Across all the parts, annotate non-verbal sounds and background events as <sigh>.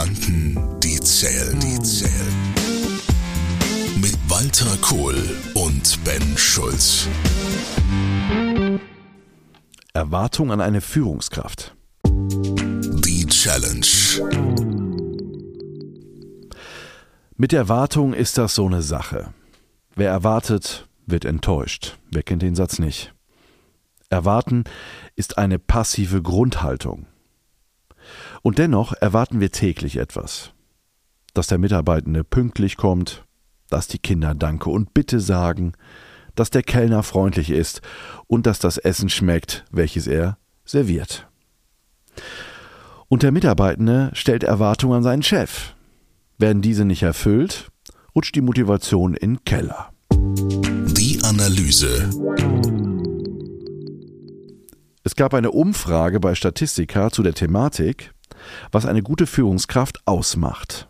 Gedanken, die zählen, die zählen. Mit Walter Kohl und Ben Schulz. Erwartung an eine Führungskraft. Die Challenge. Mit Erwartung ist das so eine Sache. Wer erwartet, wird enttäuscht. Wer kennt den Satz nicht? Erwarten ist eine passive Grundhaltung. Und dennoch erwarten wir täglich etwas. Dass der Mitarbeitende pünktlich kommt, dass die Kinder Danke und Bitte sagen, dass der Kellner freundlich ist und dass das Essen schmeckt, welches er serviert. Und der Mitarbeitende stellt Erwartungen an seinen Chef. Werden diese nicht erfüllt, rutscht die Motivation in den Keller. Die Analyse. Es gab eine Umfrage bei Statistika zu der Thematik, was eine gute Führungskraft ausmacht.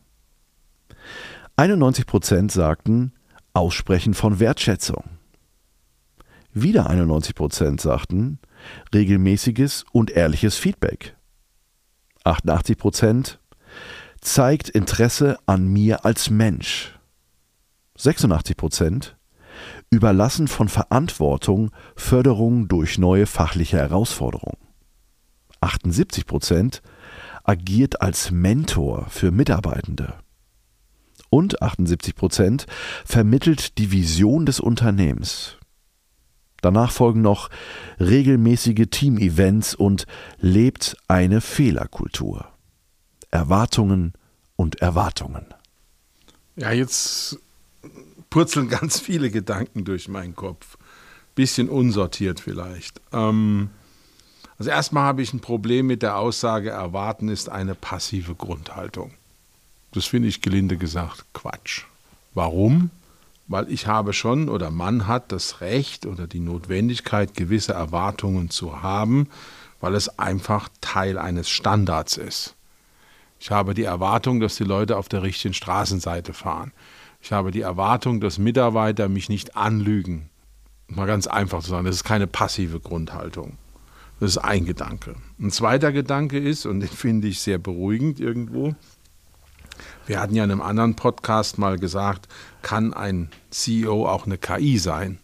91 Prozent sagten Aussprechen von Wertschätzung. Wieder 91 Prozent sagten regelmäßiges und ehrliches Feedback. 88 Prozent zeigt Interesse an mir als Mensch. 86 Prozent Überlassen von Verantwortung, Förderung durch neue fachliche Herausforderungen. 78 Prozent agiert als Mentor für Mitarbeitende. Und 78 Prozent vermittelt die Vision des Unternehmens. Danach folgen noch regelmäßige Teamevents und lebt eine Fehlerkultur. Erwartungen und Erwartungen. Ja, jetzt purzeln ganz viele Gedanken durch meinen Kopf. Bisschen unsortiert vielleicht. Ähm, also erstmal habe ich ein Problem mit der Aussage, erwarten ist eine passive Grundhaltung. Das finde ich gelinde gesagt Quatsch. Warum? Weil ich habe schon oder man hat das Recht oder die Notwendigkeit, gewisse Erwartungen zu haben, weil es einfach Teil eines Standards ist. Ich habe die Erwartung, dass die Leute auf der richtigen Straßenseite fahren. Ich habe die Erwartung, dass Mitarbeiter mich nicht anlügen. Mal ganz einfach zu sagen, das ist keine passive Grundhaltung. Das ist ein Gedanke. Ein zweiter Gedanke ist, und den finde ich sehr beruhigend irgendwo, wir hatten ja in einem anderen Podcast mal gesagt, kann ein CEO auch eine KI sein?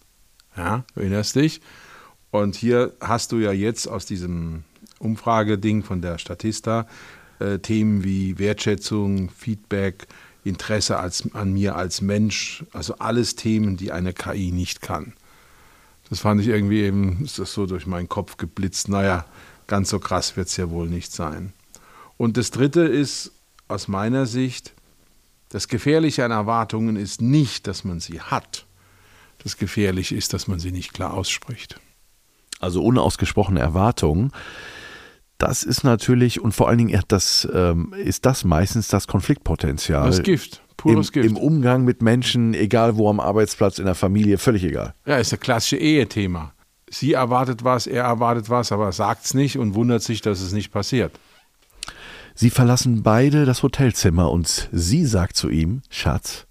Ja, erinnerst dich? Und hier hast du ja jetzt aus diesem Umfrageding von der Statista äh, Themen wie Wertschätzung, Feedback, Interesse als, an mir als Mensch, also alles Themen, die eine KI nicht kann. Das fand ich irgendwie eben, ist das so durch meinen Kopf geblitzt. Naja, ganz so krass wird es ja wohl nicht sein. Und das Dritte ist aus meiner Sicht, das Gefährliche an Erwartungen ist nicht, dass man sie hat. Das Gefährliche ist, dass man sie nicht klar ausspricht. Also unausgesprochene Erwartungen. Das ist natürlich, und vor allen Dingen das, ähm, ist das meistens das Konfliktpotenzial. Das Gift. Pures Im, Gift. Im Umgang mit Menschen, egal wo am Arbeitsplatz, in der Familie, völlig egal. Ja, ist das klassische Ehethema. Sie erwartet was, er erwartet was, aber sagt es nicht und wundert sich, dass es nicht passiert. Sie verlassen beide das Hotelzimmer und sie sagt zu ihm, Schatz,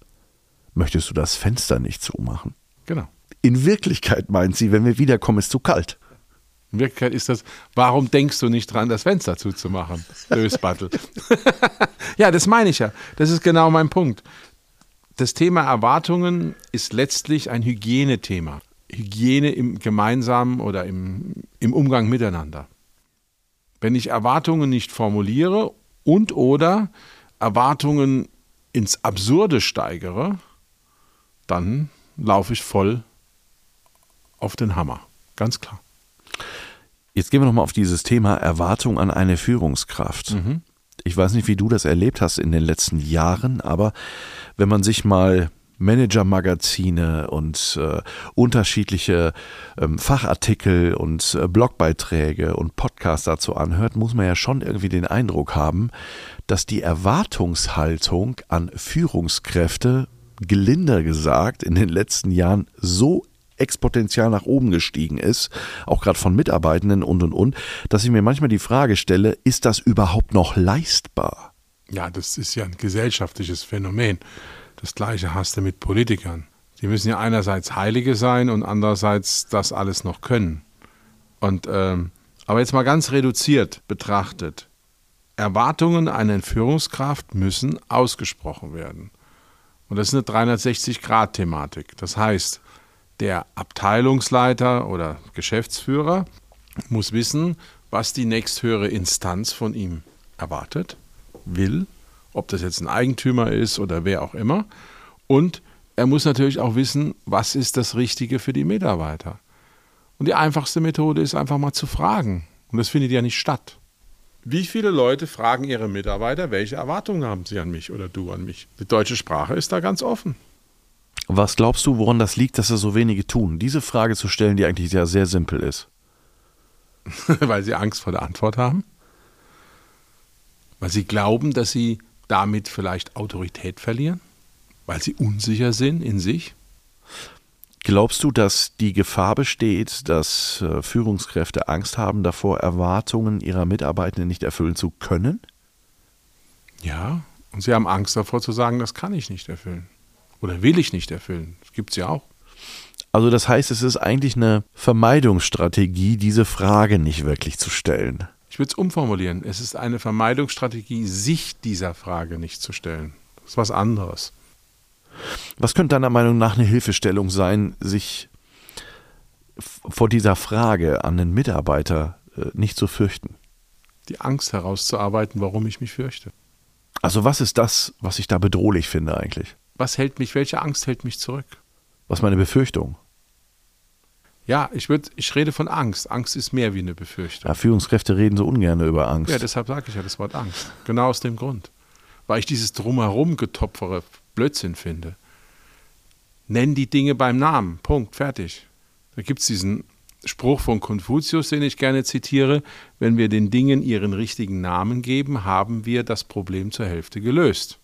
möchtest du das Fenster nicht zumachen? Genau. In Wirklichkeit meint sie, wenn wir wiederkommen, ist zu kalt. In Wirklichkeit ist das, warum denkst du nicht dran, das Fenster zuzumachen? Dösbattel. <laughs> ja, das meine ich ja. Das ist genau mein Punkt. Das Thema Erwartungen ist letztlich ein Hygienethema. Hygiene im gemeinsamen oder im, im Umgang miteinander. Wenn ich Erwartungen nicht formuliere und oder Erwartungen ins Absurde steigere, dann laufe ich voll auf den Hammer. Ganz klar. Jetzt gehen wir nochmal auf dieses Thema Erwartung an eine Führungskraft. Mhm. Ich weiß nicht, wie du das erlebt hast in den letzten Jahren, aber wenn man sich mal Manager-Magazine und äh, unterschiedliche ähm, Fachartikel und äh, Blogbeiträge und Podcasts dazu anhört, muss man ja schon irgendwie den Eindruck haben, dass die Erwartungshaltung an Führungskräfte, gelinder gesagt, in den letzten Jahren so exponentiell nach oben gestiegen ist, auch gerade von Mitarbeitenden und und und, dass ich mir manchmal die Frage stelle, ist das überhaupt noch leistbar? Ja, das ist ja ein gesellschaftliches Phänomen. Das gleiche hast du mit Politikern. Die müssen ja einerseits Heilige sein und andererseits das alles noch können. Und ähm, aber jetzt mal ganz reduziert betrachtet, Erwartungen einer Führungskraft müssen ausgesprochen werden. Und das ist eine 360-Grad-Thematik. Das heißt, der Abteilungsleiter oder Geschäftsführer muss wissen, was die nächsthöhere Instanz von ihm erwartet, will, ob das jetzt ein Eigentümer ist oder wer auch immer. Und er muss natürlich auch wissen, was ist das Richtige für die Mitarbeiter. Und die einfachste Methode ist einfach mal zu fragen. Und das findet ja nicht statt. Wie viele Leute fragen ihre Mitarbeiter, welche Erwartungen haben sie an mich oder du an mich? Die deutsche Sprache ist da ganz offen. Was glaubst du, woran das liegt, dass es so wenige tun? Diese Frage zu stellen, die eigentlich sehr, sehr simpel ist. <laughs> Weil sie Angst vor der Antwort haben? Weil sie glauben, dass sie damit vielleicht Autorität verlieren? Weil sie unsicher sind in sich? Glaubst du, dass die Gefahr besteht, dass äh, Führungskräfte Angst haben davor, Erwartungen ihrer Mitarbeitenden nicht erfüllen zu können? Ja, und sie haben Angst davor zu sagen, das kann ich nicht erfüllen. Oder will ich nicht erfüllen. Das gibt es ja auch. Also das heißt, es ist eigentlich eine Vermeidungsstrategie, diese Frage nicht wirklich zu stellen. Ich würde es umformulieren. Es ist eine Vermeidungsstrategie, sich dieser Frage nicht zu stellen. Das ist was anderes. Was könnte deiner Meinung nach eine Hilfestellung sein, sich vor dieser Frage an den Mitarbeiter äh, nicht zu fürchten? Die Angst herauszuarbeiten, warum ich mich fürchte. Also was ist das, was ich da bedrohlich finde eigentlich? Was hält mich, welche Angst hält mich zurück? Was ist meine Befürchtung? Ja, ich, würd, ich rede von Angst. Angst ist mehr wie eine Befürchtung. Ja, Führungskräfte reden so ungern über Angst. Ja, deshalb sage ich ja das Wort Angst. Genau aus dem Grund. Weil ich dieses Drumherum getopfere Blödsinn finde. Nenn die Dinge beim Namen. Punkt. Fertig. Da gibt es diesen Spruch von Konfuzius, den ich gerne zitiere. Wenn wir den Dingen ihren richtigen Namen geben, haben wir das Problem zur Hälfte gelöst.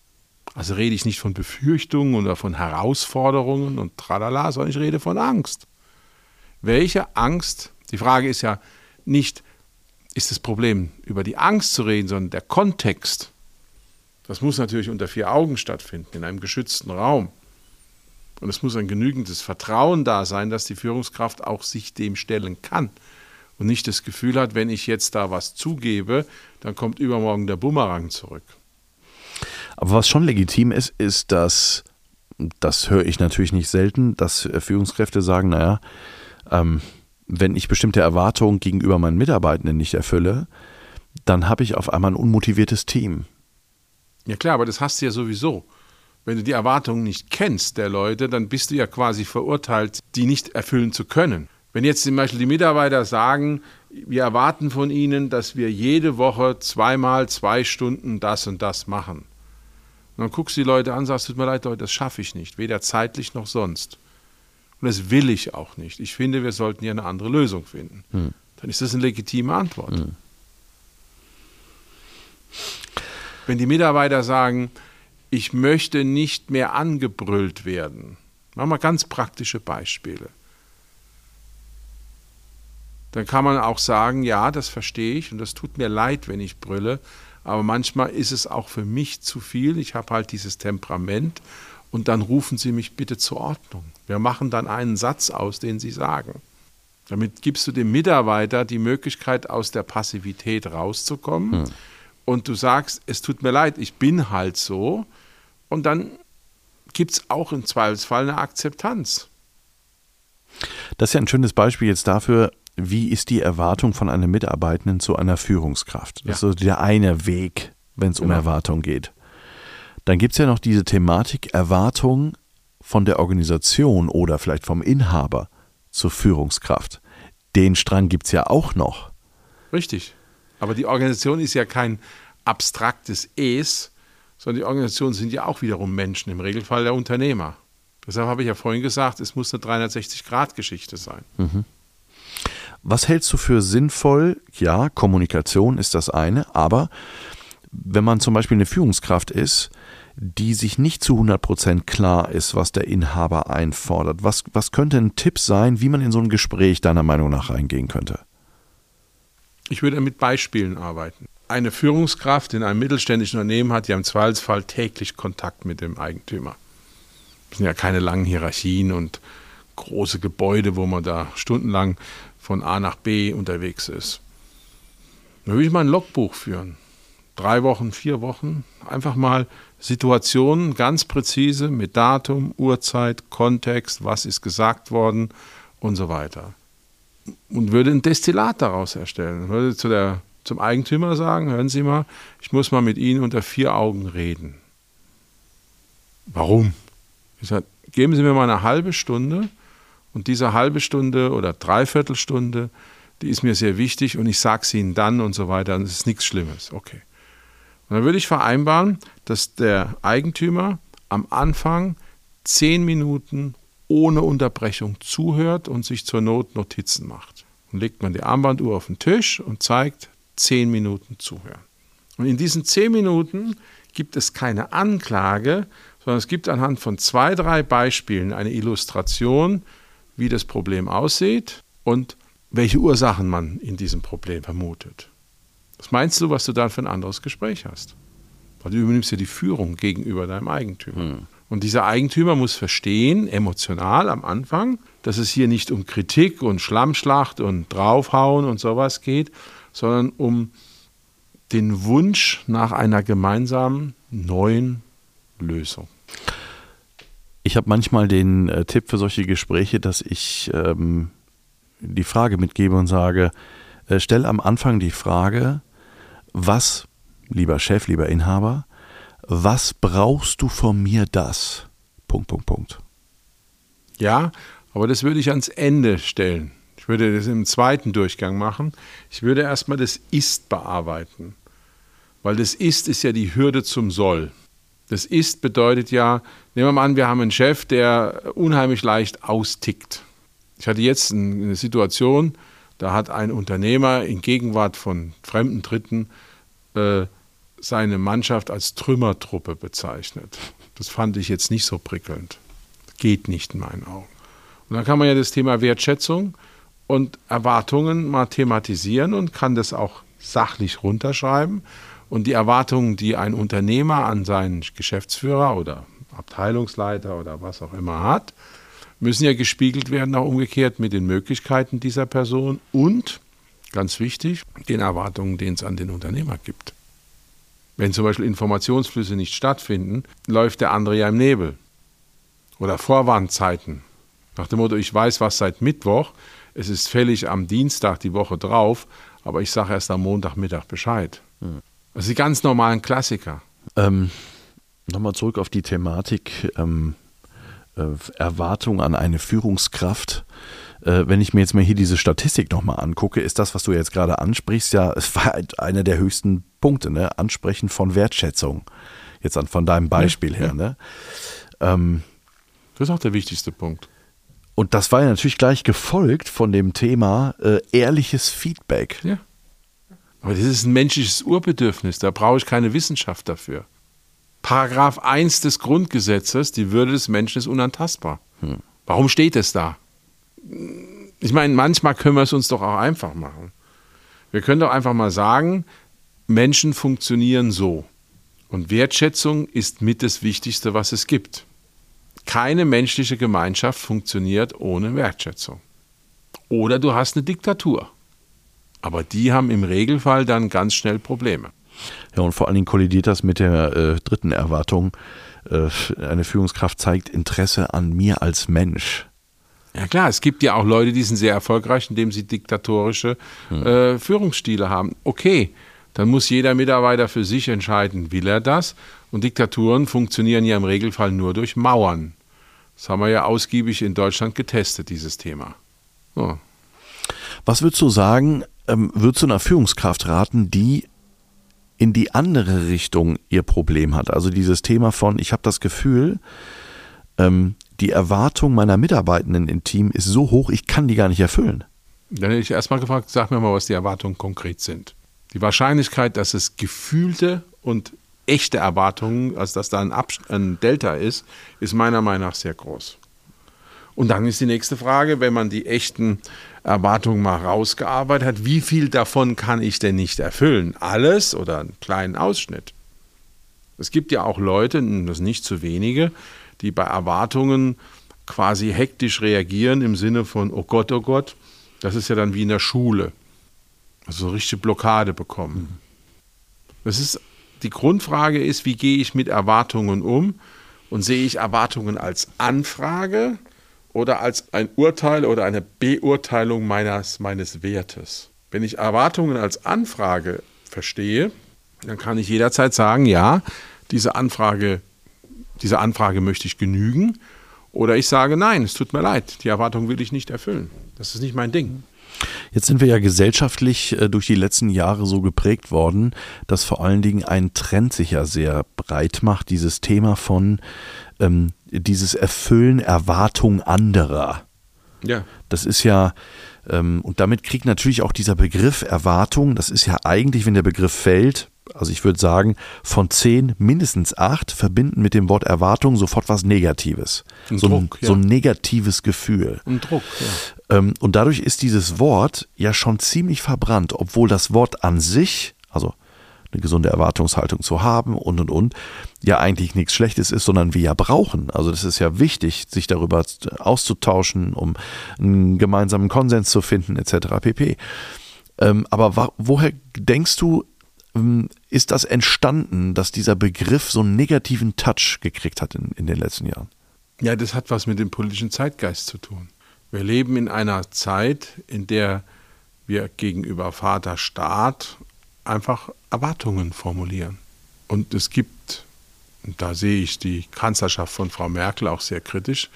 Also rede ich nicht von Befürchtungen oder von Herausforderungen und tralala, sondern ich rede von Angst. Welche Angst, die Frage ist ja nicht, ist das Problem über die Angst zu reden, sondern der Kontext. Das muss natürlich unter vier Augen stattfinden, in einem geschützten Raum. Und es muss ein genügendes Vertrauen da sein, dass die Führungskraft auch sich dem stellen kann und nicht das Gefühl hat, wenn ich jetzt da was zugebe, dann kommt übermorgen der Bumerang zurück. Aber was schon legitim ist, ist, dass, das höre ich natürlich nicht selten, dass Führungskräfte sagen, naja, ähm, wenn ich bestimmte Erwartungen gegenüber meinen Mitarbeitenden nicht erfülle, dann habe ich auf einmal ein unmotiviertes Team. Ja klar, aber das hast du ja sowieso. Wenn du die Erwartungen nicht kennst der Leute, dann bist du ja quasi verurteilt, die nicht erfüllen zu können. Wenn jetzt zum Beispiel die Mitarbeiter sagen, wir erwarten von ihnen, dass wir jede Woche zweimal zwei Stunden das und das machen. Und dann guckst du die Leute an und sagst, tut mir leid, Leute, das schaffe ich nicht, weder zeitlich noch sonst. Und das will ich auch nicht. Ich finde, wir sollten hier eine andere Lösung finden. Hm. Dann ist das eine legitime Antwort. Hm. Wenn die Mitarbeiter sagen, ich möchte nicht mehr angebrüllt werden. Machen wir ganz praktische Beispiele. Dann kann man auch sagen, ja, das verstehe ich und das tut mir leid, wenn ich brülle, aber manchmal ist es auch für mich zu viel. Ich habe halt dieses Temperament und dann rufen Sie mich bitte zur Ordnung. Wir machen dann einen Satz aus, den Sie sagen. Damit gibst du dem Mitarbeiter die Möglichkeit, aus der Passivität rauszukommen. Hm. Und du sagst, es tut mir leid, ich bin halt so. Und dann gibt es auch im Zweifelsfall eine Akzeptanz. Das ist ja ein schönes Beispiel jetzt dafür, wie ist die Erwartung von einem Mitarbeitenden zu einer Führungskraft. Das ja. ist so der eine Weg, wenn es um genau. Erwartung geht. Dann gibt es ja noch diese Thematik Erwartung von der Organisation oder vielleicht vom Inhaber zur Führungskraft. Den Strang gibt es ja auch noch. Richtig. Aber die Organisation ist ja kein abstraktes Es, sondern die Organisationen sind ja auch wiederum Menschen, im Regelfall der Unternehmer. Deshalb habe ich ja vorhin gesagt, es muss eine 360-Grad-Geschichte sein. Mhm. Was hältst du für sinnvoll? Ja, Kommunikation ist das eine, aber wenn man zum Beispiel eine Führungskraft ist, die sich nicht zu 100% klar ist, was der Inhaber einfordert, was, was könnte ein Tipp sein, wie man in so ein Gespräch deiner Meinung nach reingehen könnte? Ich würde mit Beispielen arbeiten eine Führungskraft in einem mittelständischen Unternehmen hat ja im Zweifelsfall täglich Kontakt mit dem Eigentümer. Das sind ja keine langen Hierarchien und große Gebäude, wo man da stundenlang von A nach B unterwegs ist. Da würde ich mal ein Logbuch führen. drei Wochen, vier Wochen, einfach mal Situationen ganz präzise mit Datum, Uhrzeit, Kontext, was ist gesagt worden und so weiter. Und würde ein Destillat daraus erstellen. Würde zu der, zum Eigentümer sagen, hören Sie mal, ich muss mal mit Ihnen unter vier Augen reden. Warum? Ich sage, geben Sie mir mal eine halbe Stunde und diese halbe Stunde oder Dreiviertelstunde, die ist mir sehr wichtig und ich sage es Ihnen dann und so weiter. Und es ist nichts Schlimmes. Okay. Und dann würde ich vereinbaren, dass der Eigentümer am Anfang zehn Minuten ohne Unterbrechung zuhört und sich zur Not Notizen macht. Dann legt man die Armbanduhr auf den Tisch und zeigt zehn Minuten zuhören. Und in diesen zehn Minuten gibt es keine Anklage, sondern es gibt anhand von zwei, drei Beispielen eine Illustration, wie das Problem aussieht und welche Ursachen man in diesem Problem vermutet. Was meinst du, was du dann für ein anderes Gespräch hast? Weil du übernimmst ja die Führung gegenüber deinem Eigentümer. Hm. Und dieser Eigentümer muss verstehen, emotional am Anfang, dass es hier nicht um Kritik und Schlammschlacht und draufhauen und sowas geht, sondern um den Wunsch nach einer gemeinsamen neuen Lösung. Ich habe manchmal den äh, Tipp für solche Gespräche, dass ich ähm, die Frage mitgebe und sage, äh, stell am Anfang die Frage, was, lieber Chef, lieber Inhaber, was brauchst du von mir das? Punkt, Punkt, Punkt. Ja, aber das würde ich ans Ende stellen. Ich würde das im zweiten Durchgang machen. Ich würde erstmal das Ist bearbeiten. Weil das Ist ist ja die Hürde zum Soll. Das Ist bedeutet ja, nehmen wir mal an, wir haben einen Chef, der unheimlich leicht austickt. Ich hatte jetzt eine Situation, da hat ein Unternehmer in Gegenwart von fremden Dritten äh, seine Mannschaft als Trümmertruppe bezeichnet. Das fand ich jetzt nicht so prickelnd. Geht nicht in meinen Augen. Und dann kann man ja das Thema Wertschätzung und Erwartungen mal thematisieren und kann das auch sachlich runterschreiben und die Erwartungen, die ein Unternehmer an seinen Geschäftsführer oder Abteilungsleiter oder was auch immer hat, müssen ja gespiegelt werden, auch umgekehrt mit den Möglichkeiten dieser Person und, ganz wichtig, den Erwartungen, die es an den Unternehmer gibt. Wenn zum Beispiel Informationsflüsse nicht stattfinden, läuft der andere ja im Nebel. Oder Vorwarnzeiten. Nach dem Motto, ich weiß was seit Mittwoch, es ist fällig am Dienstag die Woche drauf, aber ich sage erst am Montagmittag Bescheid. Hm. Das sind die ganz normalen Klassiker. Ähm, Nochmal zurück auf die Thematik ähm, äh, Erwartung an eine Führungskraft. Äh, wenn ich mir jetzt mal hier diese Statistik nochmal angucke, ist das, was du jetzt gerade ansprichst, ja, es war halt einer der höchsten Punkte, ne? Ansprechen von Wertschätzung. Jetzt an, von deinem Beispiel ja, her, ja. ne? Ähm, das ist auch der wichtigste Punkt. Und das war ja natürlich gleich gefolgt von dem Thema äh, ehrliches Feedback. Ja. Aber das ist ein menschliches Urbedürfnis, da brauche ich keine Wissenschaft dafür. Paragraph 1 des Grundgesetzes, die Würde des Menschen ist unantastbar. Hm. Warum steht es da? Ich meine, manchmal können wir es uns doch auch einfach machen. Wir können doch einfach mal sagen, Menschen funktionieren so. Und Wertschätzung ist mit das Wichtigste, was es gibt. Keine menschliche Gemeinschaft funktioniert ohne Wertschätzung. Oder du hast eine Diktatur. Aber die haben im Regelfall dann ganz schnell Probleme. Ja, und vor allen Dingen kollidiert das mit der äh, dritten Erwartung. Äh, eine Führungskraft zeigt Interesse an mir als Mensch. Ja klar, es gibt ja auch Leute, die sind sehr erfolgreich, indem sie diktatorische hm. äh, Führungsstile haben. Okay, dann muss jeder Mitarbeiter für sich entscheiden, will er das? Und Diktaturen funktionieren ja im Regelfall nur durch Mauern. Das haben wir ja ausgiebig in Deutschland getestet, dieses Thema. So. Was würdest du sagen, ähm, würdest du einer Führungskraft raten, die in die andere Richtung ihr Problem hat? Also dieses Thema von, ich habe das Gefühl, ähm, die Erwartung meiner Mitarbeitenden im Team ist so hoch, ich kann die gar nicht erfüllen. Dann hätte ich erstmal gefragt, sag mir mal, was die Erwartungen konkret sind. Die Wahrscheinlichkeit, dass es gefühlte und echte Erwartungen, also dass da ein, ein Delta ist, ist meiner Meinung nach sehr groß. Und dann ist die nächste Frage, wenn man die echten Erwartungen mal rausgearbeitet hat, wie viel davon kann ich denn nicht erfüllen? Alles oder einen kleinen Ausschnitt? Es gibt ja auch Leute, das nicht zu wenige, die bei Erwartungen quasi hektisch reagieren im Sinne von, oh Gott, oh Gott, das ist ja dann wie in der Schule. Also so eine richtige Blockade bekommen. Das ist, die Grundfrage ist, wie gehe ich mit Erwartungen um? Und sehe ich Erwartungen als Anfrage oder als ein Urteil oder eine Beurteilung meines, meines Wertes? Wenn ich Erwartungen als Anfrage verstehe, dann kann ich jederzeit sagen, ja, diese Anfrage, diese Anfrage möchte ich genügen. Oder ich sage, nein, es tut mir leid, die Erwartung will ich nicht erfüllen. Das ist nicht mein Ding. Jetzt sind wir ja gesellschaftlich äh, durch die letzten Jahre so geprägt worden, dass vor allen Dingen ein Trend sich ja sehr breit macht, dieses Thema von ähm, dieses Erfüllen Erwartung anderer. Ja. Das ist ja, ähm, und damit kriegt natürlich auch dieser Begriff Erwartung, das ist ja eigentlich, wenn der Begriff fällt, also ich würde sagen, von zehn mindestens acht verbinden mit dem Wort Erwartung sofort was Negatives. Ein so, Druck, ein, ja. so ein negatives Gefühl. Ein Druck, ja. Ähm, und dadurch ist dieses Wort ja schon ziemlich verbrannt, obwohl das Wort an sich, eine gesunde Erwartungshaltung zu haben und und und, ja eigentlich nichts Schlechtes ist, sondern wir ja brauchen. Also das ist ja wichtig, sich darüber auszutauschen, um einen gemeinsamen Konsens zu finden, etc. pp. Ähm, aber woher denkst du, ähm, ist das entstanden, dass dieser Begriff so einen negativen Touch gekriegt hat in, in den letzten Jahren? Ja, das hat was mit dem politischen Zeitgeist zu tun. Wir leben in einer Zeit, in der wir gegenüber Vater Staat einfach Erwartungen formulieren. Und es gibt, und da sehe ich die Kanzlerschaft von Frau Merkel auch sehr kritisch,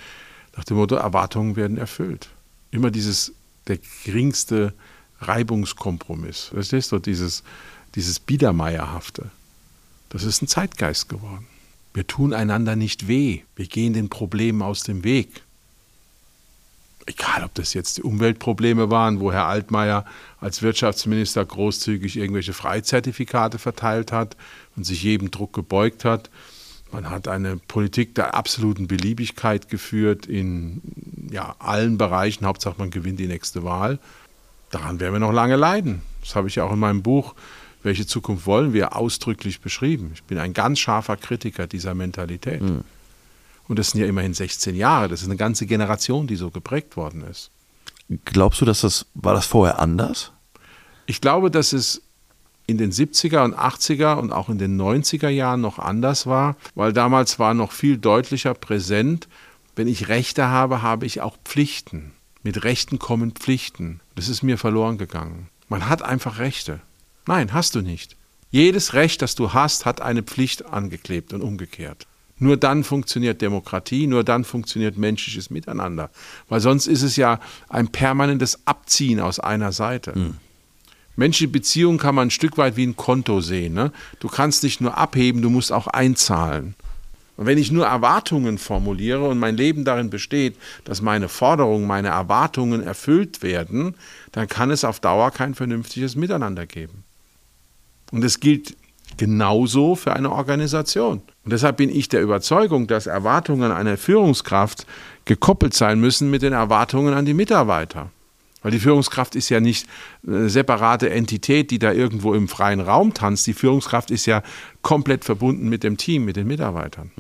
nach dem Motto, Erwartungen werden erfüllt. Immer dieses, der geringste Reibungskompromiss. Verstehst du, dieses, dieses Biedermeierhafte. Das ist ein Zeitgeist geworden. Wir tun einander nicht weh. Wir gehen den Problemen aus dem Weg. Egal, ob das jetzt die Umweltprobleme waren, wo Herr Altmaier als Wirtschaftsminister großzügig irgendwelche Freizertifikate verteilt hat und sich jedem Druck gebeugt hat. Man hat eine Politik der absoluten Beliebigkeit geführt in ja, allen Bereichen. Hauptsache, man gewinnt die nächste Wahl. Daran werden wir noch lange leiden. Das habe ich ja auch in meinem Buch Welche Zukunft wollen wir ausdrücklich beschrieben. Ich bin ein ganz scharfer Kritiker dieser Mentalität. Und das sind ja immerhin 16 Jahre. Das ist eine ganze Generation, die so geprägt worden ist. Glaubst du, dass das, war das vorher anders? Ich glaube, dass es in den 70er und 80er und auch in den 90er Jahren noch anders war, weil damals war noch viel deutlicher präsent, wenn ich Rechte habe, habe ich auch Pflichten. Mit Rechten kommen Pflichten. Das ist mir verloren gegangen. Man hat einfach Rechte. Nein, hast du nicht. Jedes Recht, das du hast, hat eine Pflicht angeklebt und umgekehrt. Nur dann funktioniert Demokratie, nur dann funktioniert menschliches Miteinander. Weil sonst ist es ja ein permanentes Abziehen aus einer Seite. Menschliche Beziehungen kann man ein Stück weit wie ein Konto sehen. Ne? Du kannst nicht nur abheben, du musst auch einzahlen. Und wenn ich nur Erwartungen formuliere und mein Leben darin besteht, dass meine Forderungen, meine Erwartungen erfüllt werden, dann kann es auf Dauer kein vernünftiges Miteinander geben. Und es gilt genauso für eine Organisation. Und deshalb bin ich der Überzeugung, dass Erwartungen einer Führungskraft gekoppelt sein müssen mit den Erwartungen an die Mitarbeiter. Weil die Führungskraft ist ja nicht eine separate Entität, die da irgendwo im freien Raum tanzt. Die Führungskraft ist ja komplett verbunden mit dem Team, mit den Mitarbeitern.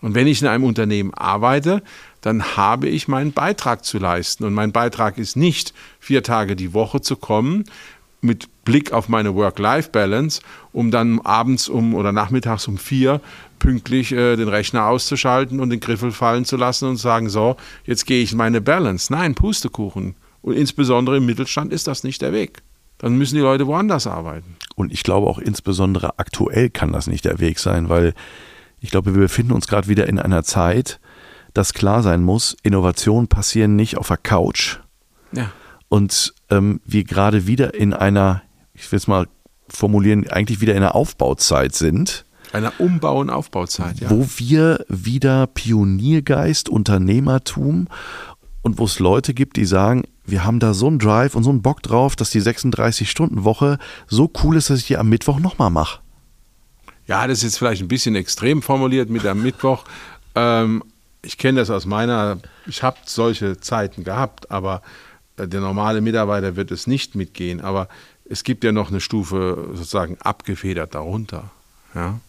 Und wenn ich in einem Unternehmen arbeite, dann habe ich meinen Beitrag zu leisten. Und mein Beitrag ist nicht, vier Tage die Woche zu kommen, mit Blick auf meine Work-Life-Balance, um dann abends um oder nachmittags um vier pünktlich äh, den Rechner auszuschalten und den Griffel fallen zu lassen und sagen, so, jetzt gehe ich in meine Balance. Nein, Pustekuchen. Und insbesondere im Mittelstand ist das nicht der Weg. Dann müssen die Leute woanders arbeiten. Und ich glaube auch insbesondere aktuell kann das nicht der Weg sein, weil ich glaube, wir befinden uns gerade wieder in einer Zeit, dass klar sein muss, Innovationen passieren nicht auf der Couch Ja. Und ähm, wir gerade wieder in einer, ich will es mal formulieren, eigentlich wieder in einer Aufbauzeit sind, Einer Umbau- und Aufbauzeit, ja. wo wir wieder Pioniergeist, Unternehmertum und wo es Leute gibt, die sagen, wir haben da so einen Drive und so einen Bock drauf, dass die 36-Stunden-Woche so cool ist, dass ich die am Mittwoch nochmal mache. Ja, das ist jetzt vielleicht ein bisschen extrem formuliert mit am Mittwoch. Ähm, ich kenne das aus meiner, ich habe solche Zeiten gehabt, aber der normale Mitarbeiter wird es nicht mitgehen. Aber es gibt ja noch eine Stufe sozusagen abgefedert darunter. Ja?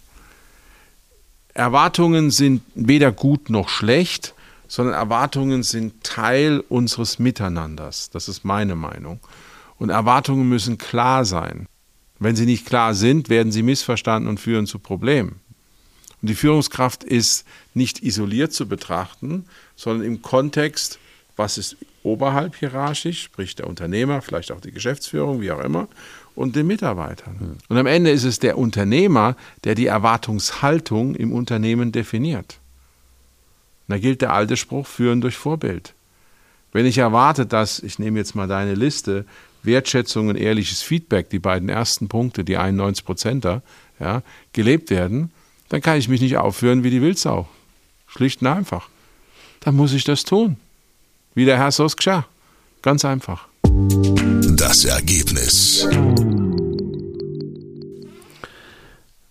Erwartungen sind weder gut noch schlecht, sondern Erwartungen sind Teil unseres Miteinanders. Das ist meine Meinung. Und Erwartungen müssen klar sein. Wenn sie nicht klar sind, werden sie missverstanden und führen zu Problemen. Und die Führungskraft ist nicht isoliert zu betrachten, sondern im Kontext, was ist oberhalb hierarchisch, sprich der Unternehmer, vielleicht auch die Geschäftsführung, wie auch immer, und den Mitarbeitern. Und am Ende ist es der Unternehmer, der die Erwartungshaltung im Unternehmen definiert. Und da gilt der alte Spruch, führen durch Vorbild. Wenn ich erwarte, dass, ich nehme jetzt mal deine Liste, Wertschätzung und ehrliches Feedback, die beiden ersten Punkte, die 91 Prozenter, ja, gelebt werden, dann kann ich mich nicht aufführen wie die Wildsau. Schlicht und einfach. Dann muss ich das tun. Wie der Herr Sos geschah. Ganz einfach. Das Ergebnis.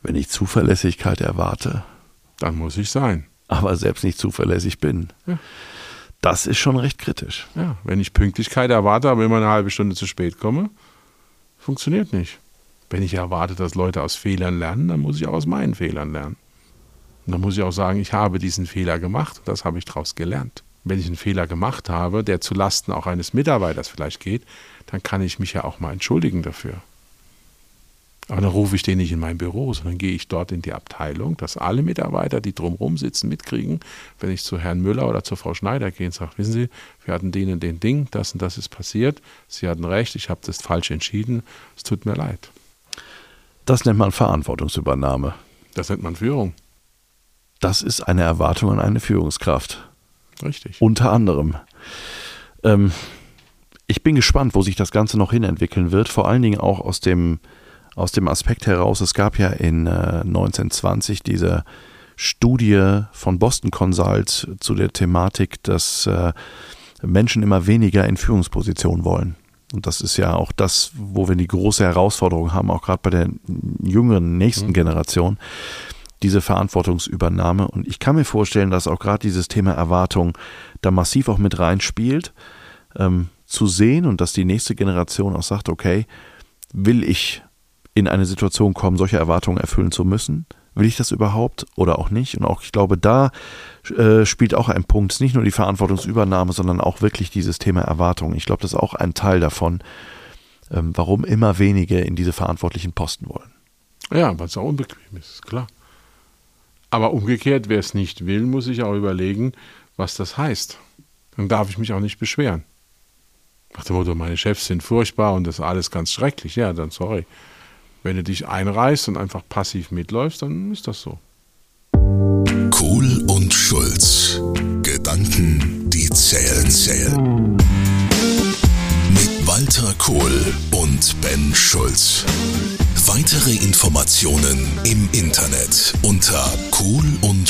Wenn ich Zuverlässigkeit erwarte, dann muss ich sein. Aber selbst nicht zuverlässig bin. Ja. Das ist schon recht kritisch. Ja, wenn ich Pünktlichkeit erwarte, aber immer eine halbe Stunde zu spät komme, funktioniert nicht. Wenn ich erwarte, dass Leute aus Fehlern lernen, dann muss ich auch aus meinen Fehlern lernen. Und dann muss ich auch sagen, ich habe diesen Fehler gemacht und das habe ich daraus gelernt. Wenn ich einen Fehler gemacht habe, der zu Lasten auch eines Mitarbeiters vielleicht geht, dann kann ich mich ja auch mal entschuldigen dafür. Aber dann rufe ich den nicht in mein Büro, sondern gehe ich dort in die Abteilung, dass alle Mitarbeiter, die drumherum sitzen, mitkriegen, wenn ich zu Herrn Müller oder zu Frau Schneider gehe und sage, wissen Sie, wir hatten denen den Ding, das und das ist passiert, Sie hatten recht, ich habe das falsch entschieden, es tut mir leid. Das nennt man Verantwortungsübernahme. Das nennt man Führung. Das ist eine Erwartung an eine Führungskraft. Richtig. Unter anderem. Ähm, ich bin gespannt, wo sich das Ganze noch hinentwickeln wird, vor allen Dingen auch aus dem aus dem Aspekt heraus, es gab ja in äh, 1920 diese Studie von Boston Consult zu der Thematik, dass äh, Menschen immer weniger in Führungspositionen wollen. Und das ist ja auch das, wo wir die große Herausforderung haben, auch gerade bei der jüngeren nächsten mhm. Generation, diese Verantwortungsübernahme. Und ich kann mir vorstellen, dass auch gerade dieses Thema Erwartung da massiv auch mit reinspielt, ähm, zu sehen und dass die nächste Generation auch sagt, okay, will ich in eine Situation kommen, solche Erwartungen erfüllen zu müssen? Will ich das überhaupt oder auch nicht? Und auch ich glaube, da äh, spielt auch ein Punkt, nicht nur die Verantwortungsübernahme, sondern auch wirklich dieses Thema Erwartung. Ich glaube, das ist auch ein Teil davon, ähm, warum immer wenige in diese verantwortlichen Posten wollen. Ja, weil es auch unbequem ist, klar. Aber umgekehrt, wer es nicht will, muss sich auch überlegen, was das heißt. Dann darf ich mich auch nicht beschweren. Nach dem Motto, meine Chefs sind furchtbar und das ist alles ganz schrecklich. Ja, dann sorry. Wenn du dich einreißt und einfach passiv mitläufst, dann ist das so. Kohl und Schulz. Gedanken, die zählen, zählen. Walter Kohl und Ben Schulz. Weitere Informationen im Internet unter kohl und